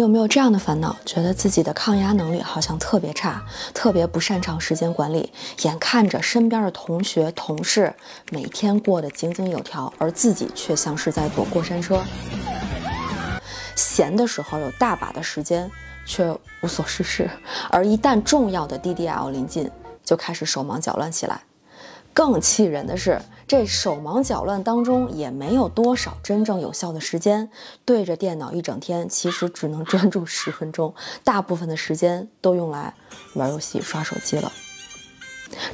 你有没有这样的烦恼？觉得自己的抗压能力好像特别差，特别不擅长时间管理，眼看着身边的同学、同事每天过得井井有条，而自己却像是在坐过山车。闲的时候有大把的时间，却无所事事，而一旦重要的 DDL 临近，就开始手忙脚乱起来。更气人的是，这手忙脚乱当中也没有多少真正有效的时间。对着电脑一整天，其实只能专注十分钟，大部分的时间都用来玩游戏、刷手机了。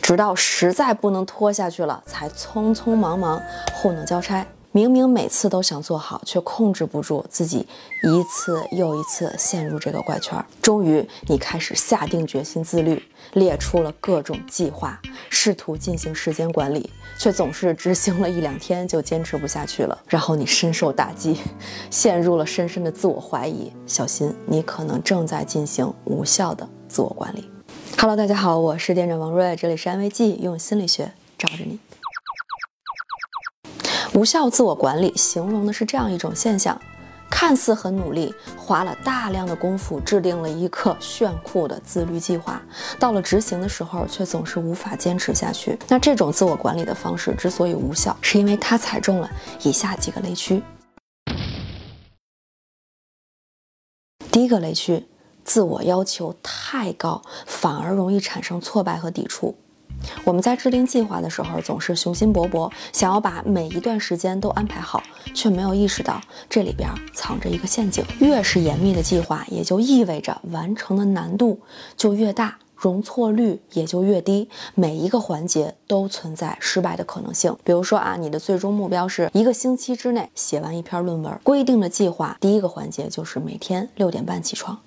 直到实在不能拖下去了，才匆匆忙忙糊弄交差。明明每次都想做好，却控制不住自己，一次又一次陷入这个怪圈。终于，你开始下定决心自律，列出了各种计划，试图进行时间管理，却总是执行了一两天就坚持不下去了。然后你深受打击，陷入了深深的自我怀疑。小心，你可能正在进行无效的自我管理。Hello，大家好，我是店长王瑞，这里是安慰剂，用心理学罩着你。无效自我管理形容的是这样一种现象：看似很努力，花了大量的功夫制定了一个炫酷的自律计划，到了执行的时候却总是无法坚持下去。那这种自我管理的方式之所以无效，是因为它踩中了以下几个雷区。第一个雷区，自我要求太高，反而容易产生挫败和抵触。我们在制定计划的时候，总是雄心勃勃，想要把每一段时间都安排好，却没有意识到这里边藏着一个陷阱。越是严密的计划，也就意味着完成的难度就越大，容错率也就越低，每一个环节都存在失败的可能性。比如说啊，你的最终目标是一个星期之内写完一篇论文，规定的计划第一个环节就是每天六点半起床，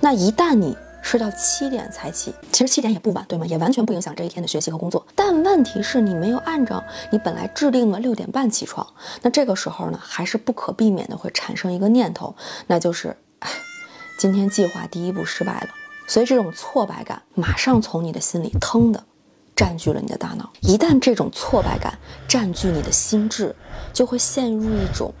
那一旦你睡到七点才起，其实七点也不晚，对吗？也完全不影响这一天的学习和工作。但问题是你没有按照你本来制定的六点半起床，那这个时候呢，还是不可避免的会产生一个念头，那就是，哎，今天计划第一步失败了。所以这种挫败感马上从你的心里腾的占据了你的大脑。一旦这种挫败感占据你的心智，就会陷入一种。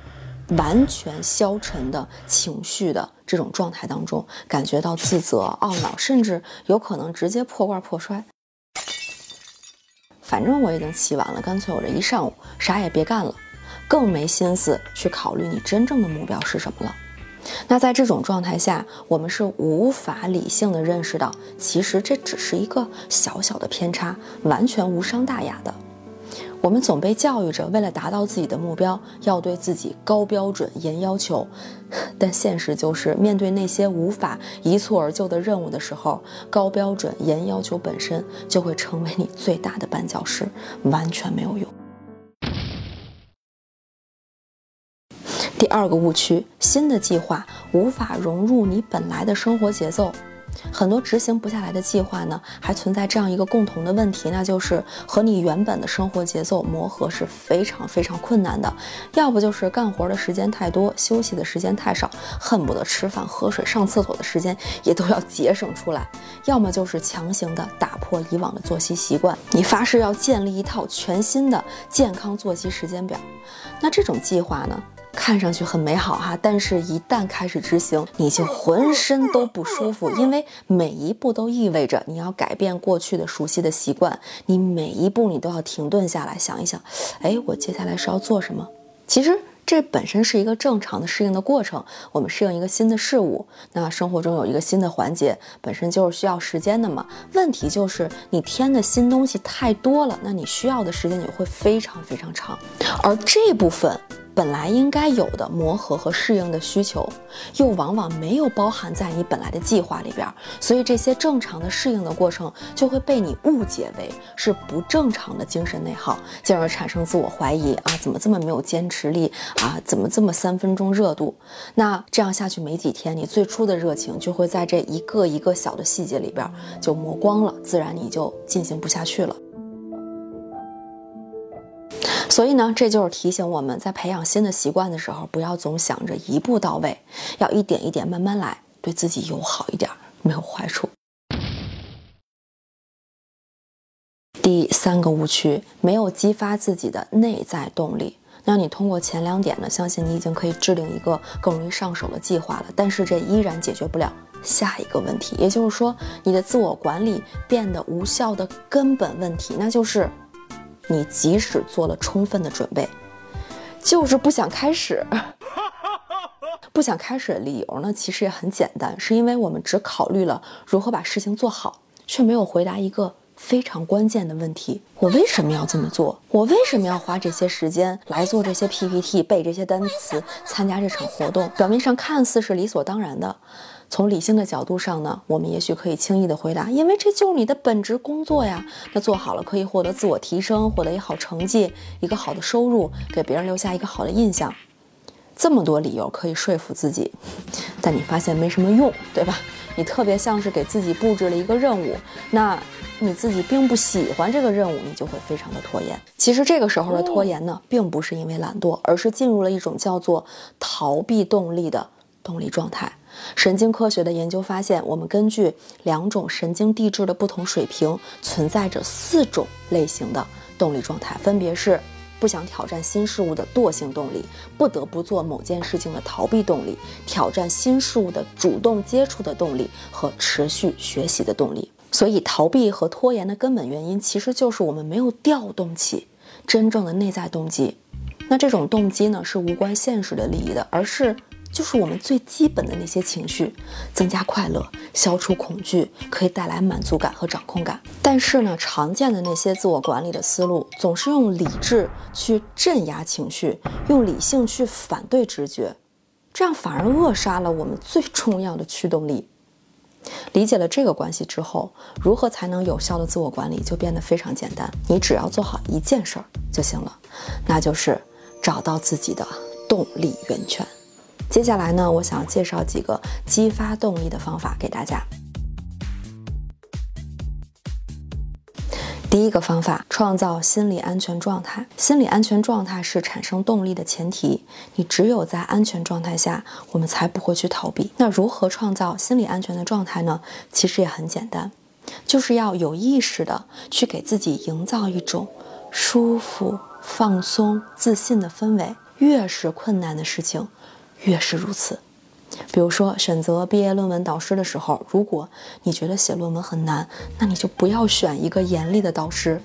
完全消沉的情绪的这种状态当中，感觉到自责、懊恼，甚至有可能直接破罐破摔。反正我已经起晚了，干脆我这一上午啥也别干了，更没心思去考虑你真正的目标是什么了。那在这种状态下，我们是无法理性的认识到，其实这只是一个小小的偏差，完全无伤大雅的。我们总被教育着，为了达到自己的目标，要对自己高标准、严要求。但现实就是，面对那些无法一蹴而就的任务的时候，高标准、严要求本身就会成为你最大的绊脚石，完全没有用。第二个误区：新的计划无法融入你本来的生活节奏。很多执行不下来的计划呢，还存在这样一个共同的问题，那就是和你原本的生活节奏磨合是非常非常困难的。要不就是干活的时间太多，休息的时间太少，恨不得吃饭、喝水、上厕所的时间也都要节省出来；要么就是强行的打破以往的作息习惯，你发誓要建立一套全新的健康作息时间表。那这种计划呢？看上去很美好哈，但是一旦开始执行，你就浑身都不舒服，因为每一步都意味着你要改变过去的熟悉的习惯，你每一步你都要停顿下来想一想，哎，我接下来是要做什么？其实这本身是一个正常的适应的过程，我们适应一个新的事物，那生活中有一个新的环节，本身就是需要时间的嘛。问题就是你添的新东西太多了，那你需要的时间也会非常非常长，而这部分。本来应该有的磨合和适应的需求，又往往没有包含在你本来的计划里边，所以这些正常的适应的过程就会被你误解为是不正常的精神内耗，进而产生自我怀疑啊，怎么这么没有坚持力啊，怎么这么三分钟热度？那这样下去没几天，你最初的热情就会在这一个一个小的细节里边就磨光了，自然你就进行不下去了。所以呢，这就是提醒我们在培养新的习惯的时候，不要总想着一步到位，要一点一点慢慢来，对自己友好一点，没有坏处。第三个误区，没有激发自己的内在动力。那你通过前两点呢，相信你已经可以制定一个更容易上手的计划了。但是这依然解决不了下一个问题，也就是说，你的自我管理变得无效的根本问题，那就是你即使做了充分的准备，就是不想开始。不想开始的理由呢，其实也很简单，是因为我们只考虑了如何把事情做好，却没有回答一个。非常关键的问题：我为什么要这么做？我为什么要花这些时间来做这些 PPT、背这些单词、参加这场活动？表面上看似是理所当然的，从理性的角度上呢，我们也许可以轻易的回答：因为这就是你的本职工作呀。那做好了可以获得自我提升，获得一好成绩，一个好的收入，给别人留下一个好的印象。这么多理由可以说服自己，但你发现没什么用，对吧？你特别像是给自己布置了一个任务，那。你自己并不喜欢这个任务，你就会非常的拖延。其实这个时候的拖延呢，并不是因为懒惰，而是进入了一种叫做逃避动力的动力状态。神经科学的研究发现，我们根据两种神经递质的不同水平，存在着四种类型的动力状态，分别是不想挑战新事物的惰性动力，不得不做某件事情的逃避动力，挑战新事物的主动接触的动力和持续学习的动力。所以，逃避和拖延的根本原因，其实就是我们没有调动起真正的内在动机。那这种动机呢，是无关现实的利益的，而是就是我们最基本的那些情绪：增加快乐、消除恐惧，可以带来满足感和掌控感。但是呢，常见的那些自我管理的思路，总是用理智去镇压情绪，用理性去反对直觉，这样反而扼杀了我们最重要的驱动力。理解了这个关系之后，如何才能有效的自我管理就变得非常简单。你只要做好一件事儿就行了，那就是找到自己的动力源泉。接下来呢，我想介绍几个激发动力的方法给大家。第一个方法，创造心理安全状态。心理安全状态是产生动力的前提。你只有在安全状态下，我们才不会去逃避。那如何创造心理安全的状态呢？其实也很简单，就是要有意识的去给自己营造一种舒服、放松、自信的氛围。越是困难的事情，越是如此。比如说，选择毕业论文导师的时候，如果你觉得写论文很难，那你就不要选一个严厉的导师，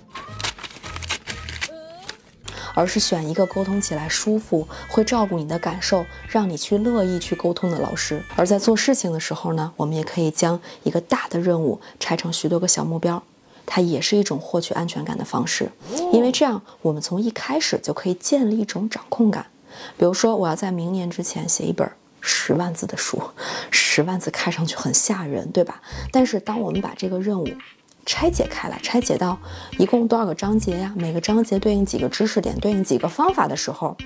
而是选一个沟通起来舒服、会照顾你的感受、让你去乐意去沟通的老师。而在做事情的时候呢，我们也可以将一个大的任务拆成许多个小目标，它也是一种获取安全感的方式，因为这样我们从一开始就可以建立一种掌控感。比如说，我要在明年之前写一本。十万字的书，十万字看上去很吓人，对吧？但是当我们把这个任务拆解开来，拆解到一共多少个章节呀？每个章节对应几个知识点，对应几个方法的时候，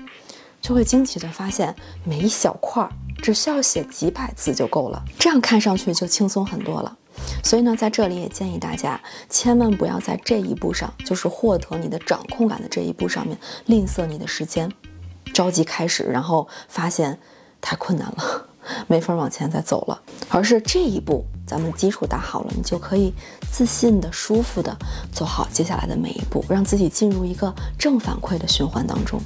就会惊奇的发现，每一小块只需要写几百字就够了，这样看上去就轻松很多了。所以呢，在这里也建议大家，千万不要在这一步上，就是获得你的掌控感的这一步上面吝啬你的时间，着急开始，然后发现。太困难了，没法往前再走了。而是这一步，咱们基础打好了，你就可以自信的、舒服的做好接下来的每一步，让自己进入一个正反馈的循环当中。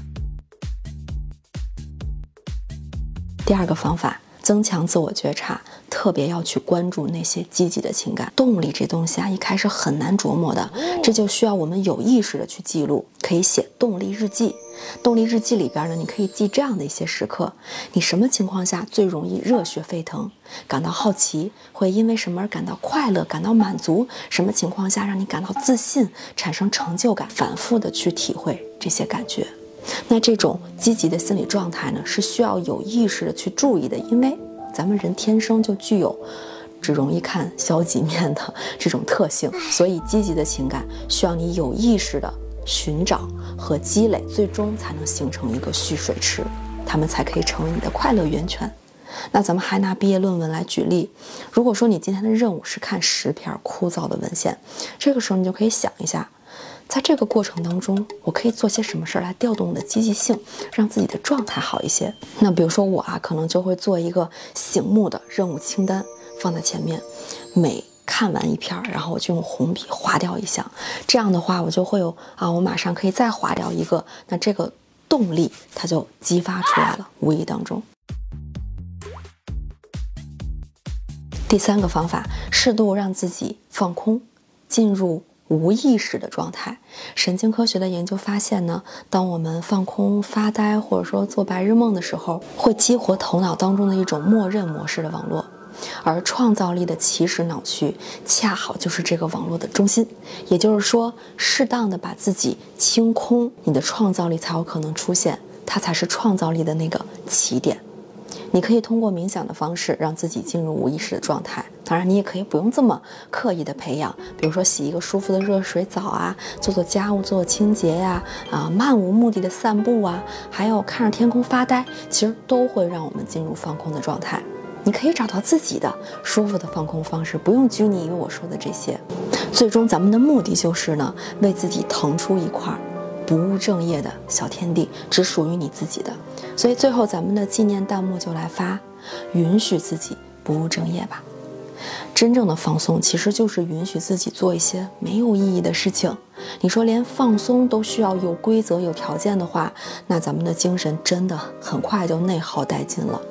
第二个方法，增强自我觉察。特别要去关注那些积极的情感动力，这东西啊，一开始很难琢磨的，这就需要我们有意识的去记录。可以写动力日记，动力日记里边呢，你可以记这样的一些时刻：你什么情况下最容易热血沸腾，感到好奇，会因为什么而感到快乐、感到满足？什么情况下让你感到自信、产生成就感？反复的去体会这些感觉。那这种积极的心理状态呢，是需要有意识的去注意的，因为。咱们人天生就具有只容易看消极面的这种特性，所以积极的情感需要你有意识的寻找和积累，最终才能形成一个蓄水池，它们才可以成为你的快乐源泉。那咱们还拿毕业论文来举例，如果说你今天的任务是看十篇枯燥的文献，这个时候你就可以想一下。在这个过程当中，我可以做些什么事儿来调动我的积极性，让自己的状态好一些？那比如说我啊，可能就会做一个醒目的任务清单放在前面，每看完一篇，然后我就用红笔划掉一项，这样的话我就会有啊，我马上可以再划掉一个，那这个动力它就激发出来了，无意当中。第三个方法，适度让自己放空，进入无意识的状态。神经科学的研究发现呢，当我们放空、发呆或者说做白日梦的时候，会激活头脑当中的一种默认模式的网络，而创造力的起始脑区恰好就是这个网络的中心。也就是说，适当的把自己清空，你的创造力才有可能出现，它才是创造力的那个起点。你可以通过冥想的方式让自己进入无意识的状态。当然，你也可以不用这么刻意的培养，比如说洗一个舒服的热水澡啊，做做家务、做做清洁呀，啊，漫无目的的散步啊，还有看着天空发呆，其实都会让我们进入放空的状态。你可以找到自己的舒服的放空方式，不用拘泥于我说的这些。最终，咱们的目的就是呢，为自己腾出一块不务正业的小天地，只属于你自己的。所以最后，咱们的纪念弹幕就来发：允许自己不务正业吧。真正的放松，其实就是允许自己做一些没有意义的事情。你说连放松都需要有规则、有条件的话，那咱们的精神真的很快就内耗殆尽了。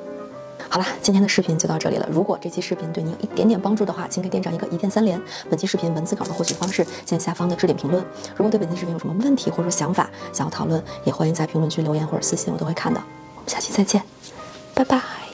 好了，今天的视频就到这里了。如果这期视频对你有一点点帮助的话，请给店长一个一键三连。本期视频文字稿的获取方式见下方的置顶评论。如果对本期视频有什么问题或者想法想要讨论，也欢迎在评论区留言或者私信，我都会看的。我们下期再见，拜拜。